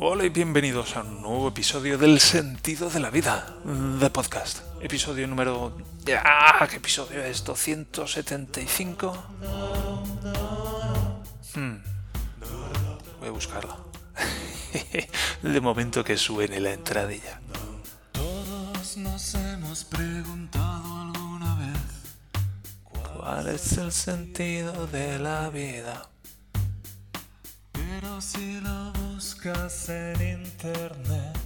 Hola y bienvenidos a un nuevo episodio del Sentido de la Vida de podcast. Episodio número... ¡Ah! ¿Qué episodio es? ¿275? Hmm. Voy a buscarlo. de momento que suene la entradilla. Todos nos hemos preguntado alguna vez ¿Cuál es el sentido de la vida? Si lo buscas en internet,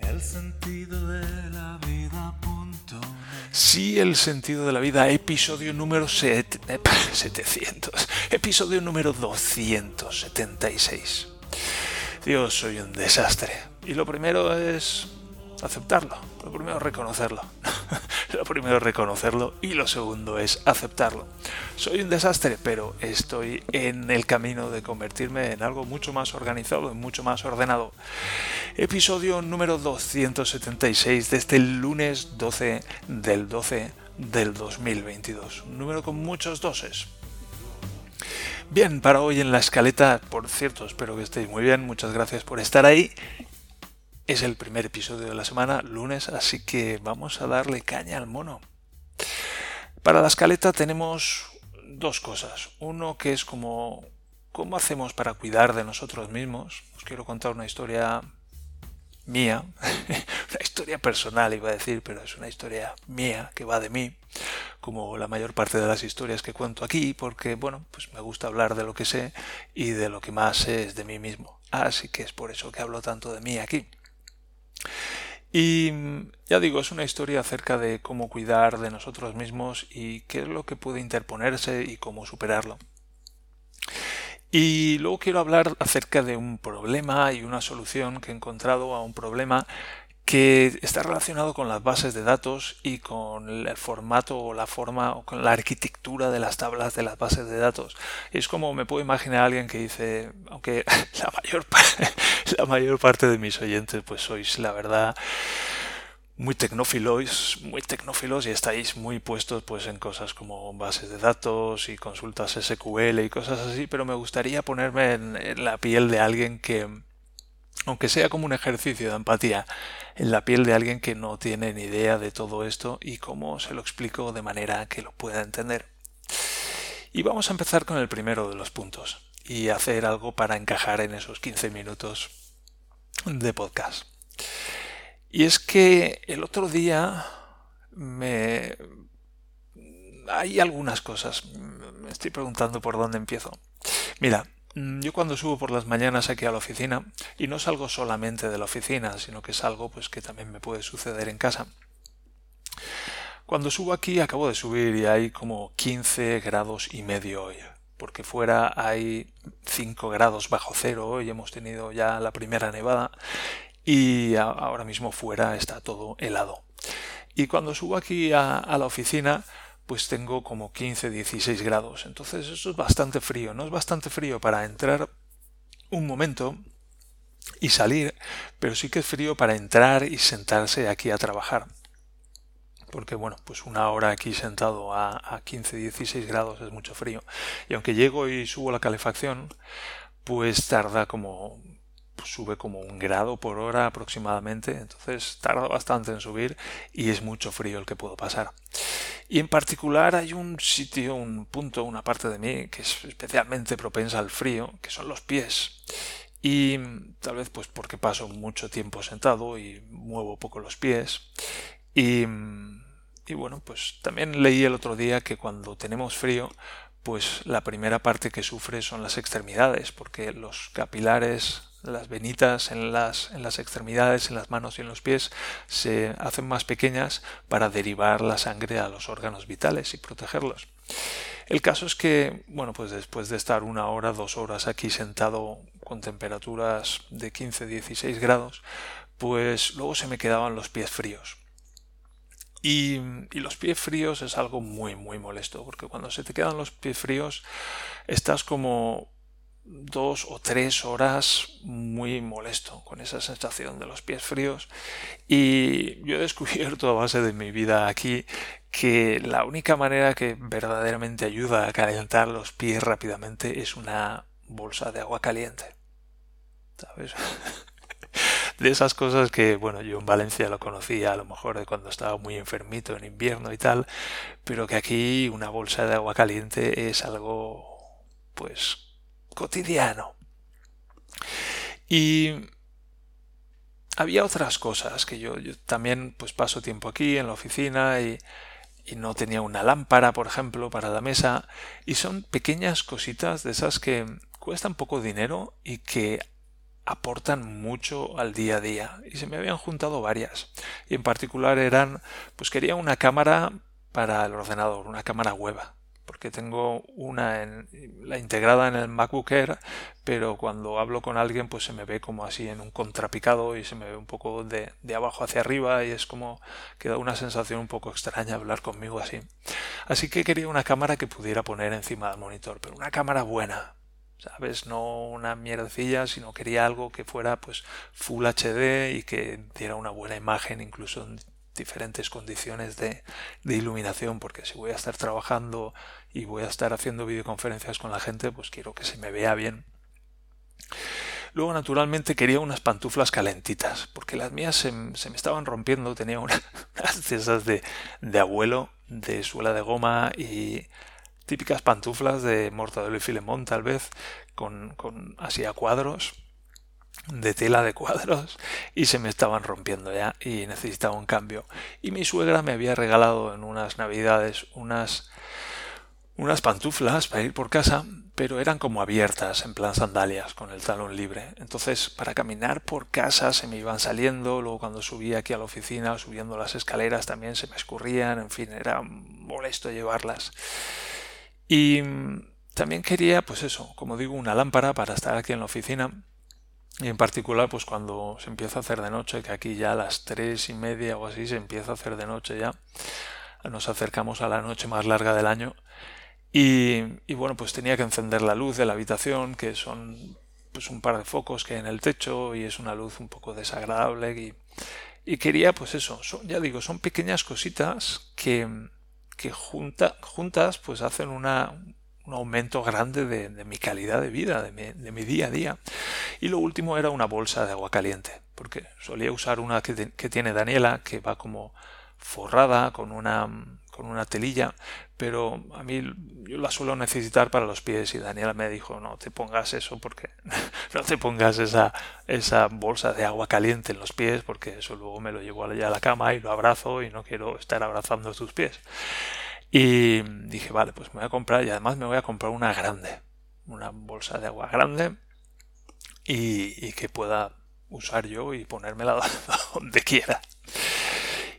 el sentido de la vida. Punto Sí, el sentido de la vida, episodio número 700, episodio número 276. Dios, soy un desastre. Y lo primero es aceptarlo. Lo primero es reconocerlo. lo primero es reconocerlo y lo segundo es aceptarlo. Soy un desastre, pero estoy en el camino de convertirme en algo mucho más organizado y mucho más ordenado. Episodio número 276 desde el lunes 12 del 12 del 2022. Un número con muchos doses. Bien, para hoy en la escaleta, por cierto, espero que estéis muy bien, muchas gracias por estar ahí es el primer episodio de la semana, lunes, así que vamos a darle caña al mono. Para la escaleta tenemos dos cosas. Uno que es como cómo hacemos para cuidar de nosotros mismos. Os quiero contar una historia mía, una historia personal iba a decir, pero es una historia mía que va de mí, como la mayor parte de las historias que cuento aquí, porque bueno, pues me gusta hablar de lo que sé y de lo que más sé es de mí mismo. Así que es por eso que hablo tanto de mí aquí. Y ya digo, es una historia acerca de cómo cuidar de nosotros mismos y qué es lo que puede interponerse y cómo superarlo. Y luego quiero hablar acerca de un problema y una solución que he encontrado a un problema que está relacionado con las bases de datos y con el formato o la forma o con la arquitectura de las tablas de las bases de datos. Es como me puedo imaginar a alguien que dice, aunque la mayor, la mayor parte de mis oyentes pues sois la verdad muy tecnófilos, muy tecnófilos y estáis muy puestos pues en cosas como bases de datos y consultas SQL y cosas así, pero me gustaría ponerme en la piel de alguien que aunque sea como un ejercicio de empatía, en la piel de alguien que no tiene ni idea de todo esto y cómo se lo explico de manera que lo pueda entender. Y vamos a empezar con el primero de los puntos y hacer algo para encajar en esos 15 minutos de podcast. Y es que el otro día me... Hay algunas cosas. Me estoy preguntando por dónde empiezo. Mira, yo cuando subo por las mañanas aquí a la oficina, y no salgo solamente de la oficina, sino que es algo pues, que también me puede suceder en casa. Cuando subo aquí acabo de subir y hay como 15 grados y medio hoy, porque fuera hay 5 grados bajo cero hoy, hemos tenido ya la primera nevada y ahora mismo fuera está todo helado. Y cuando subo aquí a la oficina, pues tengo como 15, 16 grados. Entonces eso es bastante frío. No es bastante frío para entrar un momento y salir, pero sí que es frío para entrar y sentarse aquí a trabajar. Porque bueno, pues una hora aquí sentado a, a 15, 16 grados es mucho frío. Y aunque llego y subo la calefacción, pues tarda como sube como un grado por hora aproximadamente, entonces tarda bastante en subir y es mucho frío el que puedo pasar. Y en particular hay un sitio, un punto, una parte de mí que es especialmente propensa al frío, que son los pies. Y tal vez pues porque paso mucho tiempo sentado y muevo poco los pies. Y, y bueno, pues también leí el otro día que cuando tenemos frío, pues la primera parte que sufre son las extremidades, porque los capilares las venitas en las, en las extremidades, en las manos y en los pies se hacen más pequeñas para derivar la sangre a los órganos vitales y protegerlos. El caso es que, bueno, pues después de estar una hora, dos horas aquí sentado con temperaturas de 15-16 grados, pues luego se me quedaban los pies fríos. Y, y, los pies fríos es algo muy, muy molesto, porque cuando se te quedan los pies fríos, estás como dos o tres horas muy molesto con esa sensación de los pies fríos y yo he descubierto a base de mi vida aquí que la única manera que verdaderamente ayuda a calentar los pies rápidamente es una bolsa de agua caliente. ¿sabes? de esas cosas que, bueno, yo en Valencia lo conocía a lo mejor de cuando estaba muy enfermito en invierno y tal, pero que aquí una bolsa de agua caliente es algo, pues, cotidiano. Y había otras cosas que yo, también pues paso tiempo aquí en la oficina y, y, no tenía una lámpara, por ejemplo, para la mesa y son pequeñas cositas de esas que cuestan poco dinero y que aportan mucho al día a día. Y se me habían juntado varias. Y en particular eran pues quería una cámara para el ordenador una cámara web porque tengo una en, la integrada en el MacBook Air pero cuando hablo con alguien pues se me ve como así en un contrapicado y se me ve un poco de, de abajo hacia arriba y es como que da una sensación un poco extraña hablar conmigo así así que quería una cámara que pudiera poner encima del monitor pero una cámara buena ¿sabes? No una mierdecilla, sino quería algo que fuera pues Full HD y que diera una buena imagen incluso diferentes condiciones de, iluminación, porque si voy a estar trabajando y voy a estar haciendo videoconferencias con la gente, pues quiero que se me vea bien. Luego, naturalmente, quería unas pantuflas calentitas, porque las mías se, me estaban rompiendo, tenía unas de, de abuelo, de suela de goma y típicas pantuflas de Mortadelo y Filemón, tal vez, con, con así a cuadros, de tela de cuadros, y se me estaban rompiendo ya y necesitaba un cambio. Y mi suegra me había regalado en unas navidades unas unas pantuflas para ir por casa, pero eran como abiertas, en plan sandalias, con el talón libre. Entonces, para caminar por casa se me iban saliendo, luego cuando subía aquí a la oficina, subiendo las escaleras también se me escurrían, en fin, era molesto llevarlas. Y mm, también quería, pues eso, como digo, una lámpara para estar aquí en la oficina. Y en particular, pues cuando se empieza a hacer de noche, que aquí ya a las tres y media o así se empieza a hacer de noche ya, nos acercamos a la noche más larga del año. Y, y bueno, pues tenía que encender la luz de la habitación, que son pues un par de focos que hay en el techo y es una luz un poco desagradable. Y, y quería, pues eso, ya digo, son pequeñas cositas que, que junta, juntas pues hacen una, un aumento grande de, mi calidad de vida, de mi, día a día. Y lo último era una bolsa de agua caliente, porque solía usar una que, que tiene Daniela, que va como forrada con una, con una telilla, pero a mí yo la suelo necesitar para los pies y Daniela me dijo no te pongas eso porque no te pongas esa, esa bolsa de agua caliente en los pies porque eso luego me lo llevo allá a la cama y lo abrazo y no quiero estar abrazando tus pies. Y dije, vale, pues me voy a comprar y además me voy a comprar una grande, una bolsa de agua grande y, que pueda usar yo y ponérmela donde quiera.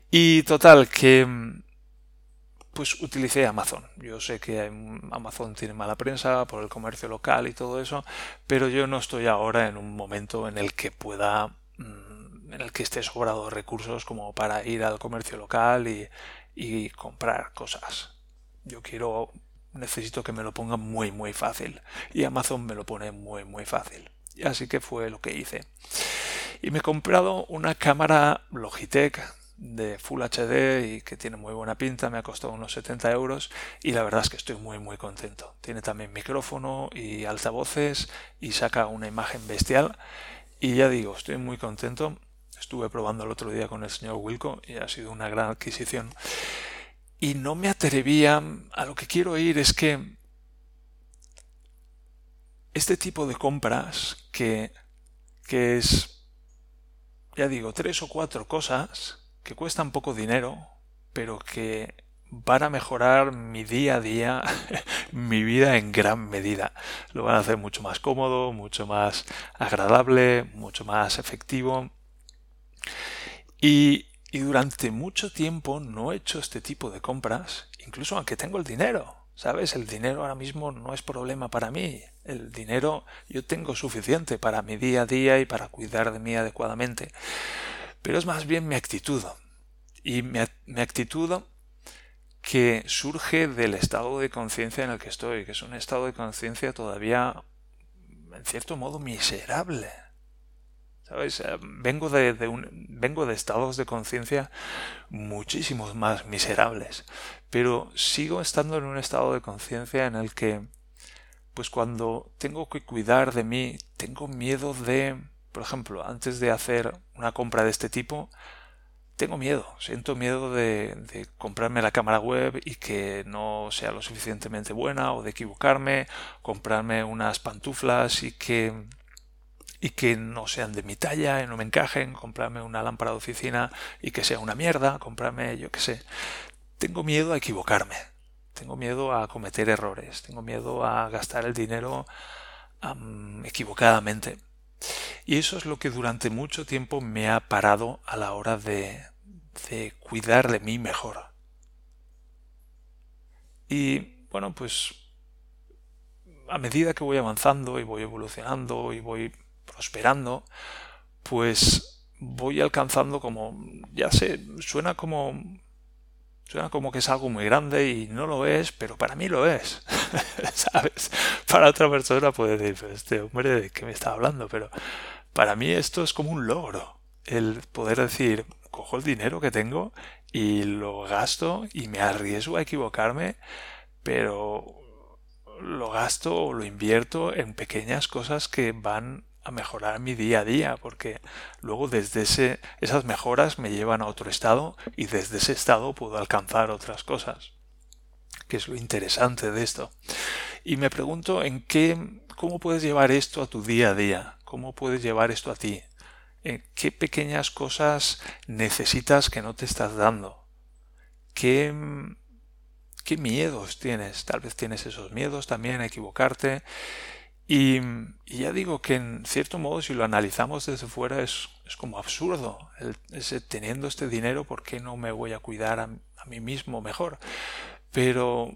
Y total, que pues utilicé Amazon. Yo sé que Amazon tiene mala prensa por el comercio local y todo eso, pero yo no estoy ahora en un momento en el que pueda mm, en el que esté sobrado de recursos como para ir al comercio local y, y comprar cosas. Yo quiero necesito que me lo pongan muy muy fácil y Amazon me lo pone muy muy fácil. Y así que fue lo que hice. Y me he comprado una cámara Logitech de Full HD y que tiene muy buena pinta, me ha costado unos 70 euros y la verdad es que estoy muy muy contento. Tiene también micrófono y altavoces y saca una imagen bestial y ya digo, estoy muy contento. Estuve probando el otro día con el señor Wilco y ha sido una gran adquisición. Y no me atrevía, a lo que quiero ir es que este tipo de compras que, que es, ya digo, tres o cuatro cosas, que cuestan poco dinero, pero que van a mejorar mi día a día, mi vida en gran medida. Lo van a hacer mucho más cómodo, mucho más agradable, mucho más efectivo. Y, durante mucho tiempo no he hecho este tipo de compras, incluso aunque tengo el dinero. ¿Sabes? El dinero ahora mismo no es problema para mí. El dinero yo tengo suficiente para mi día a día y para cuidar de mí adecuadamente pero es más bien mi actitud. Y mi actitud que surge del estado de conciencia en el que estoy, que es un estado de conciencia todavía, en cierto modo, miserable. ¿Sabes? Eh, vengo de, un, vengo de estados de conciencia muchísimos más miserables, pero sigo estando en un estado de conciencia en el que pues cuando tengo que cuidar de mí, tengo miedo de, por ejemplo, antes de hacer una compra de este tipo, tengo miedo, siento miedo de, comprarme la cámara web y que no sea lo suficientemente buena o de equivocarme, comprarme unas pantuflas y que y que no sean de mi talla y no me encajen, comprarme una lámpara de oficina y que sea una mierda, comprarme yo qué sé. Tengo miedo a equivocarme, tengo miedo a cometer errores, tengo miedo a gastar el dinero equivocadamente. Y eso es lo que durante mucho tiempo me ha parado a la hora de, de cuidar de mí mejor. Y bueno, pues a medida que voy avanzando y voy evolucionando y voy prosperando, pues voy alcanzando como, ya sé, suena como Suena como que es algo muy grande y no lo es, pero para mí lo es. ¿Sabes? Para otra persona puede decir, este hombre de qué me está hablando, pero para mí esto es como un logro. El poder decir, cojo el dinero que tengo y lo gasto y me arriesgo a equivocarme, pero lo gasto o lo invierto en pequeñas cosas que van a mejorar mi día a día, porque luego desde ese, esas mejoras me llevan a otro estado y desde ese estado puedo alcanzar otras cosas, que es lo interesante de esto. Y me pregunto en qué, cómo puedes llevar esto a tu día a día, cómo puedes llevar esto a ti, en qué pequeñas cosas necesitas que no te estás dando, qué, qué miedos tienes, tal vez tienes esos miedos también a equivocarte y, ya digo que en cierto modo si lo analizamos desde fuera es, es como absurdo. ese, teniendo este dinero, ¿por qué no me voy a cuidar a, a mí mismo mejor? Pero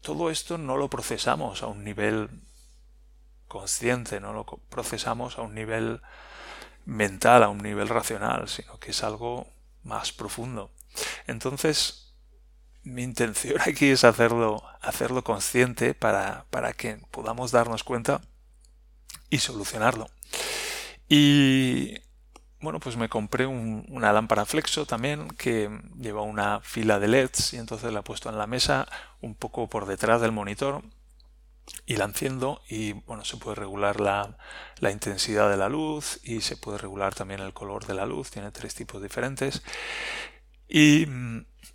todo esto no lo procesamos a un nivel consciente, no lo procesamos a un nivel mental, a un nivel racional, sino que es algo más profundo. Entonces, mi intención aquí es hacerlo, hacerlo consciente para, para que podamos darnos cuenta y solucionarlo. Y bueno, pues me compré una lámpara flexo también que lleva una fila de LEDs y entonces la he puesto en la mesa un poco por detrás del monitor y la enciendo y bueno, se puede regular la, intensidad de la luz y se puede regular también el color de la luz, tiene tres tipos diferentes y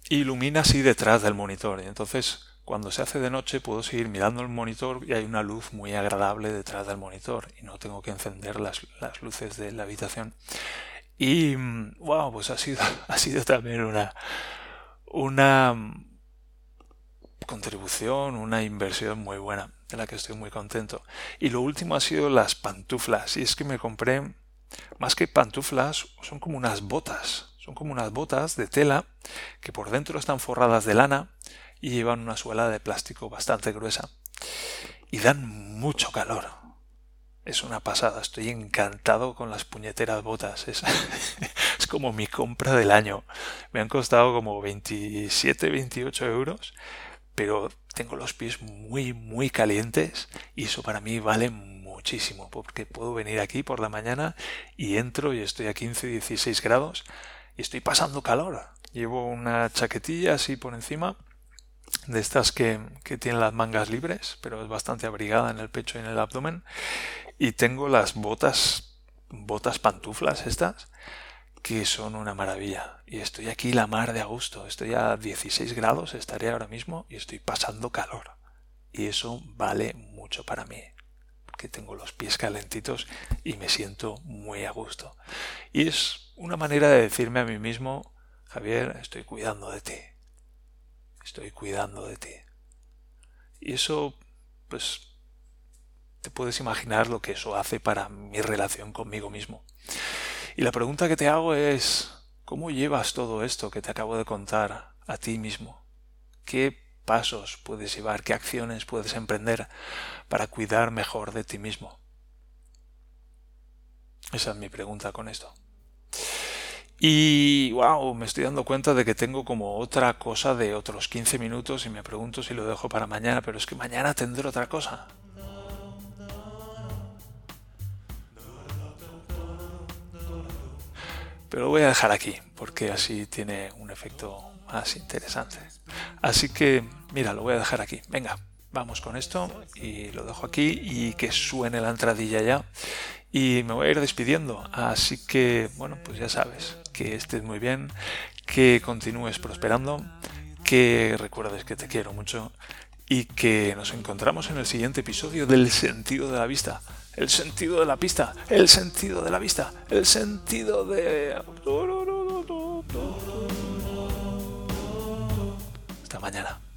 ilumina así detrás del monitor y entonces cuando se hace de noche puedo seguir mirando el monitor y hay una luz muy agradable detrás del monitor y no tengo que encender las, luces de la habitación. Y wow, pues ha sido, ha sido también una, una contribución, una inversión muy buena, de la que estoy muy contento. Y lo último ha sido las pantuflas. Y es que me compré, más que pantuflas, son como unas botas. Son como unas botas de tela que por dentro están forradas de lana y llevan una suela de plástico bastante gruesa. Y dan mucho calor. Es una pasada, estoy encantado con las puñeteras botas. Es, es como mi compra del año. Me han costado como 27, 28 euros, pero tengo los pies muy, muy calientes y eso para mí vale muchísimo, porque puedo venir aquí por la mañana y entro y estoy a 15, 16 grados y estoy pasando calor. Llevo una chaquetilla así por encima de estas que, que tienen las mangas libres, pero es bastante abrigada en el pecho y en el abdomen. Y tengo las botas, botas pantuflas estas, que son una maravilla. Y estoy aquí la mar de agosto, estoy a 16 grados, estaré ahora mismo y estoy pasando calor. Y eso vale mucho para mí, que tengo los pies calentitos y me siento muy a gusto. Y es una manera de decirme a mí mismo, Javier, estoy cuidando de ti estoy cuidando de ti. Y eso, pues, te puedes imaginar lo que eso hace para mi relación conmigo mismo. Y la pregunta que te hago es, ¿cómo llevas todo esto que te acabo de contar a ti mismo? ¿Qué pasos puedes llevar? ¿Qué acciones puedes emprender para cuidar mejor de ti mismo? Esa es mi pregunta con esto. Y wow, me estoy dando cuenta de que tengo como otra cosa de otros 15 minutos y me pregunto si lo dejo para mañana, pero es que mañana tendré otra cosa. Pero lo voy a dejar aquí, porque así tiene un efecto más interesante. Así que, mira, lo voy a dejar aquí. Venga, vamos con esto y lo dejo aquí y que suene la entradilla ya. Y me voy a ir despidiendo, así que bueno, pues ya sabes, que estés muy bien, que continúes prosperando, que recuerdes que te quiero mucho y que nos encontramos en el siguiente episodio del sentido de la vista. El sentido de la pista, el sentido de la vista, el sentido de... Hasta mañana.